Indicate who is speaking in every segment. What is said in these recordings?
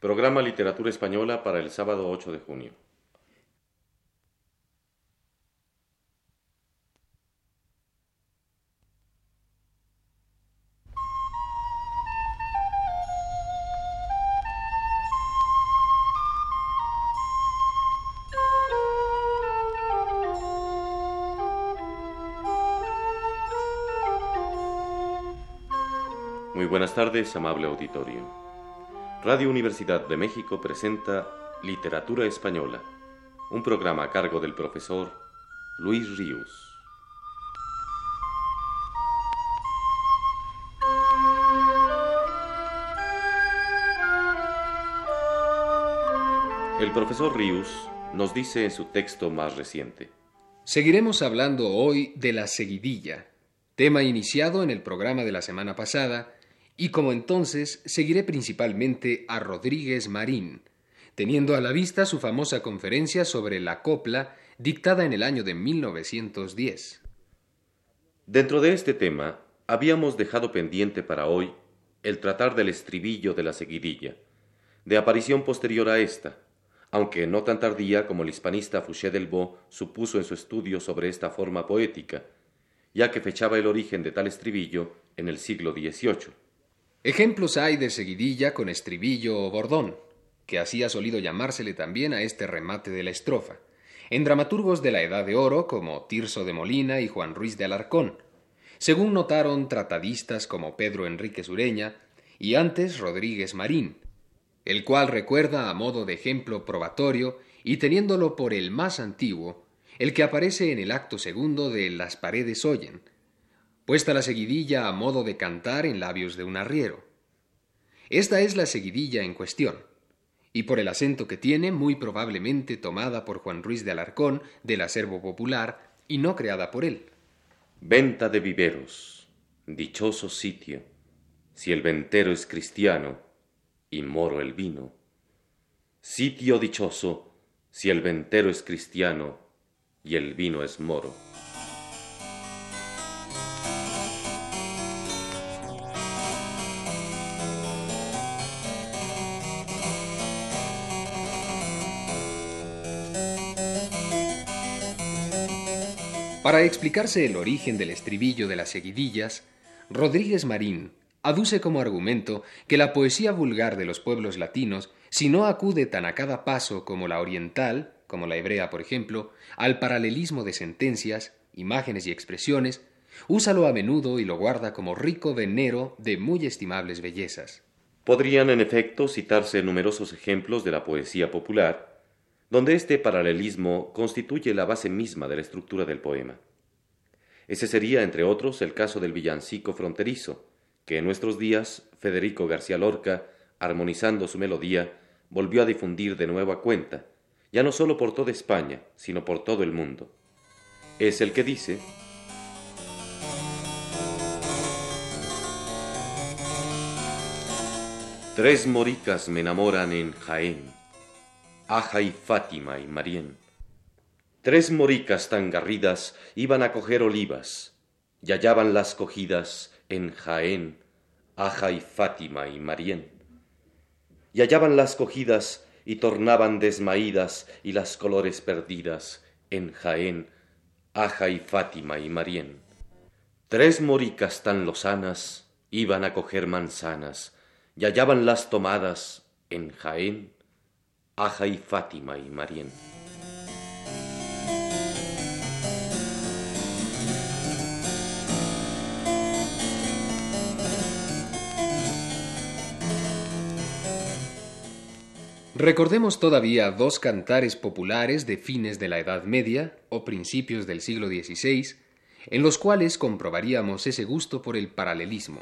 Speaker 1: Programa Literatura Española para el sábado 8 de junio. Muy buenas tardes, amable auditorio. Radio Universidad de México presenta Literatura Española, un programa a cargo del profesor Luis Ríos. El profesor Ríos nos dice en su texto más reciente.
Speaker 2: Seguiremos hablando hoy de la seguidilla, tema iniciado en el programa de la semana pasada, y como entonces seguiré principalmente a Rodríguez Marín, teniendo a la vista su famosa conferencia sobre la copla dictada en el año de 1910.
Speaker 1: Dentro de este tema, habíamos dejado pendiente para hoy el tratar del estribillo de la seguidilla, de aparición posterior a esta, aunque no tan tardía como el hispanista Fouché Delvaux supuso en su estudio sobre esta forma poética, ya que fechaba el origen de tal estribillo en el siglo XVIII.
Speaker 2: Ejemplos hay de seguidilla con estribillo o bordón, que así ha solido llamársele también a este remate de la estrofa, en dramaturgos de la Edad de Oro como Tirso de Molina y Juan Ruiz de Alarcón, según notaron tratadistas como Pedro Enrique Sureña y antes Rodríguez Marín, el cual recuerda a modo de ejemplo probatorio y teniéndolo por el más antiguo, el que aparece en el acto segundo de Las paredes oyen, puesta la seguidilla a modo de cantar en labios de un arriero. Esta es la seguidilla en cuestión, y por el acento que tiene, muy probablemente tomada por Juan Ruiz de Alarcón del acervo popular y no creada por él.
Speaker 1: Venta de viveros, dichoso sitio, si el ventero es cristiano y moro el vino. Sitio dichoso, si el ventero es cristiano y el vino es moro.
Speaker 2: Para explicarse el origen del estribillo de las seguidillas, Rodríguez Marín aduce como argumento que la poesía vulgar de los pueblos latinos, si no acude tan a cada paso como la oriental, como la hebrea por ejemplo, al paralelismo de sentencias, imágenes y expresiones, úsalo a menudo y lo guarda como rico venero de muy estimables bellezas.
Speaker 1: Podrían en efecto citarse numerosos ejemplos de la poesía popular, donde este paralelismo constituye la base misma de la estructura del poema. Ese sería, entre otros, el caso del villancico fronterizo, que en nuestros días Federico García Lorca, armonizando su melodía, volvió a difundir de nuevo a cuenta, ya no solo por toda España, sino por todo el mundo. Es el que dice, Tres moricas me enamoran en Jaén, Aja y Fátima y Marién. Tres moricas tan garridas iban a coger olivas, y hallaban las cogidas en Jaén, Aja y Fátima y Marién. Y hallaban las cogidas y tornaban desmaídas y las colores perdidas en Jaén, Aja y Fátima y Marién. Tres moricas tan lozanas iban a coger manzanas, y hallaban las tomadas en Jaén, Aja y Fátima y Marién.
Speaker 2: Recordemos todavía dos cantares populares de fines de la Edad Media o principios del siglo XVI, en los cuales comprobaríamos ese gusto por el paralelismo.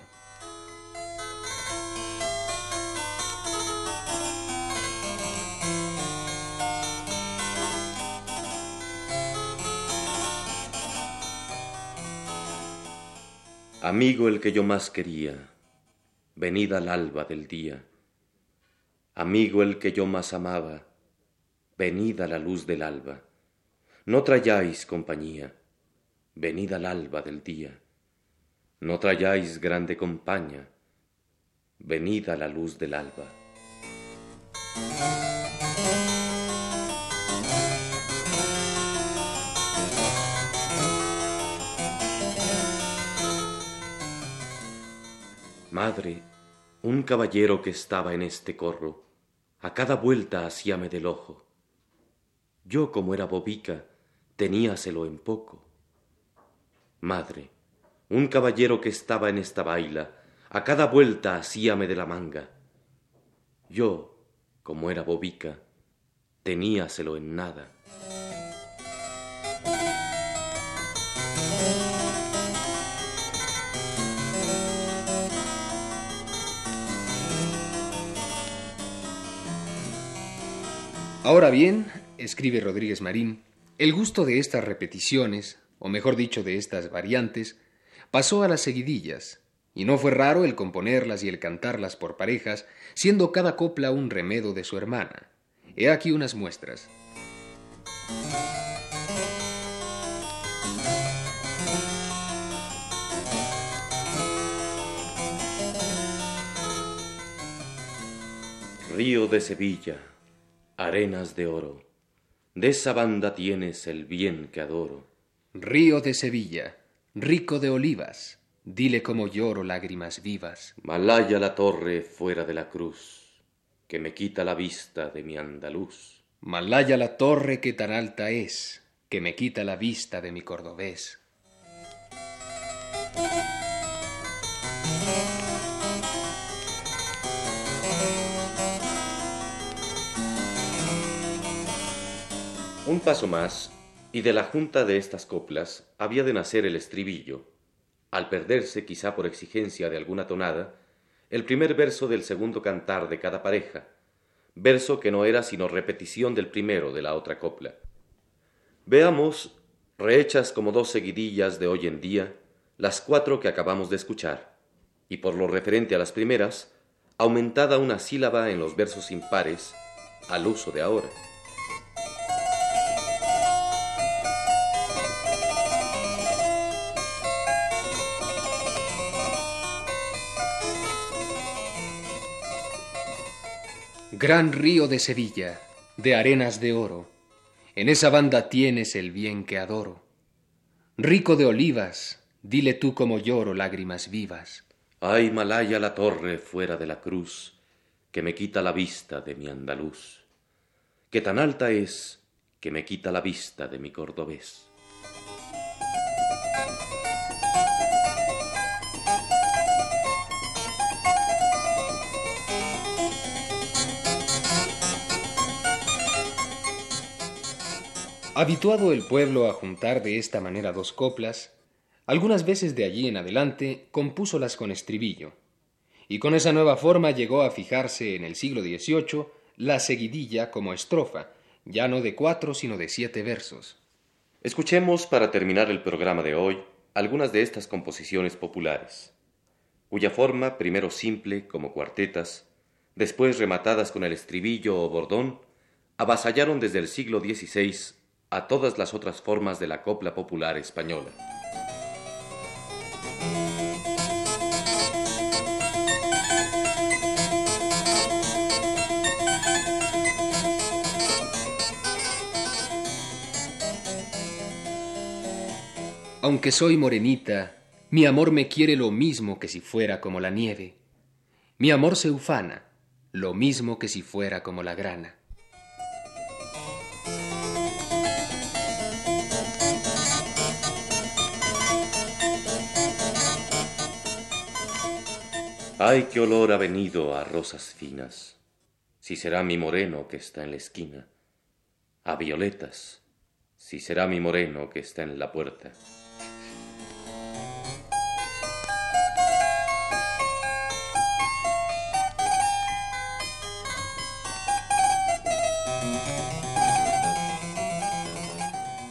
Speaker 1: Amigo el que yo más quería, venid al alba del día. Amigo el que yo más amaba, venid a la luz del alba. No trayáis compañía, venid al alba del día. No trayáis grande compañía, venid a la luz del alba. Madre, un caballero que estaba en este corro, a cada vuelta hacíame del ojo. Yo, como era bobica, teníaselo en poco. Madre, un caballero que estaba en esta baila, a cada vuelta hacíame de la manga. Yo, como era bobica, teníaselo en nada.
Speaker 2: Ahora bien, escribe Rodríguez Marín, el gusto de estas repeticiones, o mejor dicho de estas variantes, pasó a las seguidillas, y no fue raro el componerlas y el cantarlas por parejas, siendo cada copla un remedo de su hermana. He aquí unas muestras.
Speaker 1: Río de Sevilla arenas de oro, de esa banda tienes el bien que adoro.
Speaker 2: Río de Sevilla, rico de olivas, dile como lloro lágrimas vivas.
Speaker 1: Malaya la torre fuera de la cruz, que me quita la vista de mi andaluz.
Speaker 2: Malaya la torre que tan alta es, que me quita la vista de mi cordobés.
Speaker 1: Un paso más, y de la junta de estas coplas había de nacer el estribillo, al perderse, quizá por exigencia de alguna tonada, el primer verso del segundo cantar de cada pareja, verso que no era sino repetición del primero de la otra copla. Veamos, rehechas como dos seguidillas de hoy en día, las cuatro que acabamos de escuchar, y por lo referente a las primeras, aumentada una sílaba en los versos impares al uso de ahora.
Speaker 2: Gran río de Sevilla, de arenas de oro, en esa banda tienes el bien que adoro. Rico de olivas, dile tú como lloro lágrimas vivas.
Speaker 1: Ay, Malaya la torre fuera de la cruz, que me quita la vista de mi andaluz, que tan alta es que me quita la vista de mi cordobés.
Speaker 2: Habituado el pueblo a juntar de esta manera dos coplas, algunas veces de allí en adelante compúsolas con estribillo, y con esa nueva forma llegó a fijarse en el siglo XVIII la seguidilla como estrofa, ya no de cuatro sino de siete versos.
Speaker 1: Escuchemos para terminar el programa de hoy algunas de estas composiciones populares, cuya forma, primero simple como cuartetas, después rematadas con el estribillo o bordón, avasallaron desde el siglo XVI a todas las otras formas de la copla popular española.
Speaker 2: Aunque soy morenita, mi amor me quiere lo mismo que si fuera como la nieve. Mi amor se ufana, lo mismo que si fuera como la grana.
Speaker 1: Ay, qué olor ha venido a rosas finas, si será mi moreno que está en la esquina, a violetas, si será mi moreno que está en la puerta.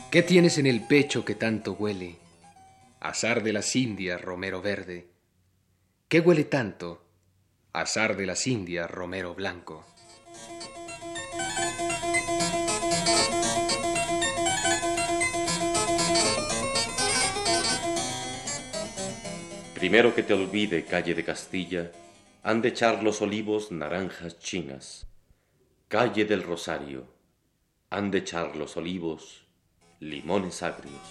Speaker 2: ¿Qué tienes en el pecho que tanto huele? Azar de las Indias, romero verde. ¿Qué huele tanto? Azar de las Indias, romero blanco.
Speaker 1: Primero que te olvide, calle de Castilla, han de echar los olivos naranjas chinas. Calle del Rosario. Han de echar los olivos, limones agrios.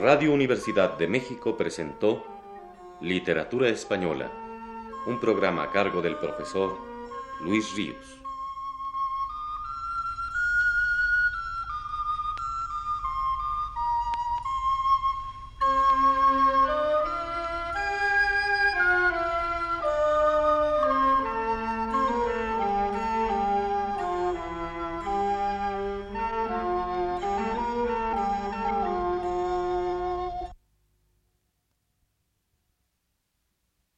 Speaker 1: Radio Universidad de México presentó Literatura Española, un programa a cargo del profesor Luis Ríos.